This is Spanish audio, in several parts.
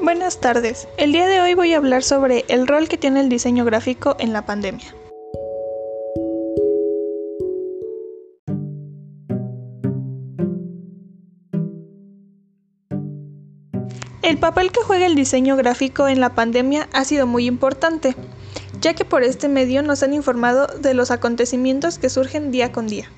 Buenas tardes. El día de hoy voy a hablar sobre el rol que tiene el diseño gráfico en la pandemia. El papel que juega el diseño gráfico en la pandemia ha sido muy importante, ya que por este medio nos han informado de los acontecimientos que surgen día con día.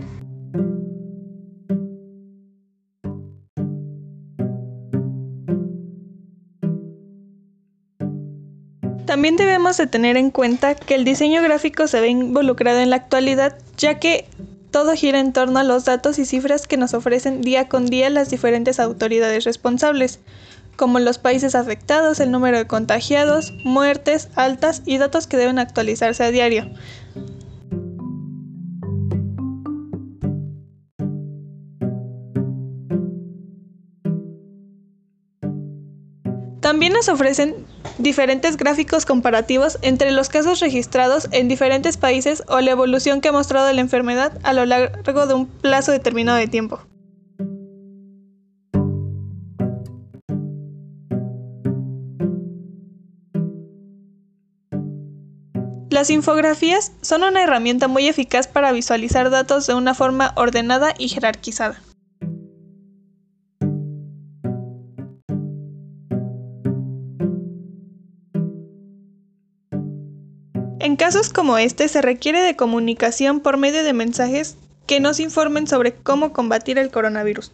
También debemos de tener en cuenta que el diseño gráfico se ve involucrado en la actualidad, ya que todo gira en torno a los datos y cifras que nos ofrecen día con día las diferentes autoridades responsables, como los países afectados, el número de contagiados, muertes, altas y datos que deben actualizarse a diario. También nos ofrecen diferentes gráficos comparativos entre los casos registrados en diferentes países o la evolución que ha mostrado la enfermedad a lo largo de un plazo determinado de tiempo. Las infografías son una herramienta muy eficaz para visualizar datos de una forma ordenada y jerarquizada. En casos como este se requiere de comunicación por medio de mensajes que nos informen sobre cómo combatir el coronavirus.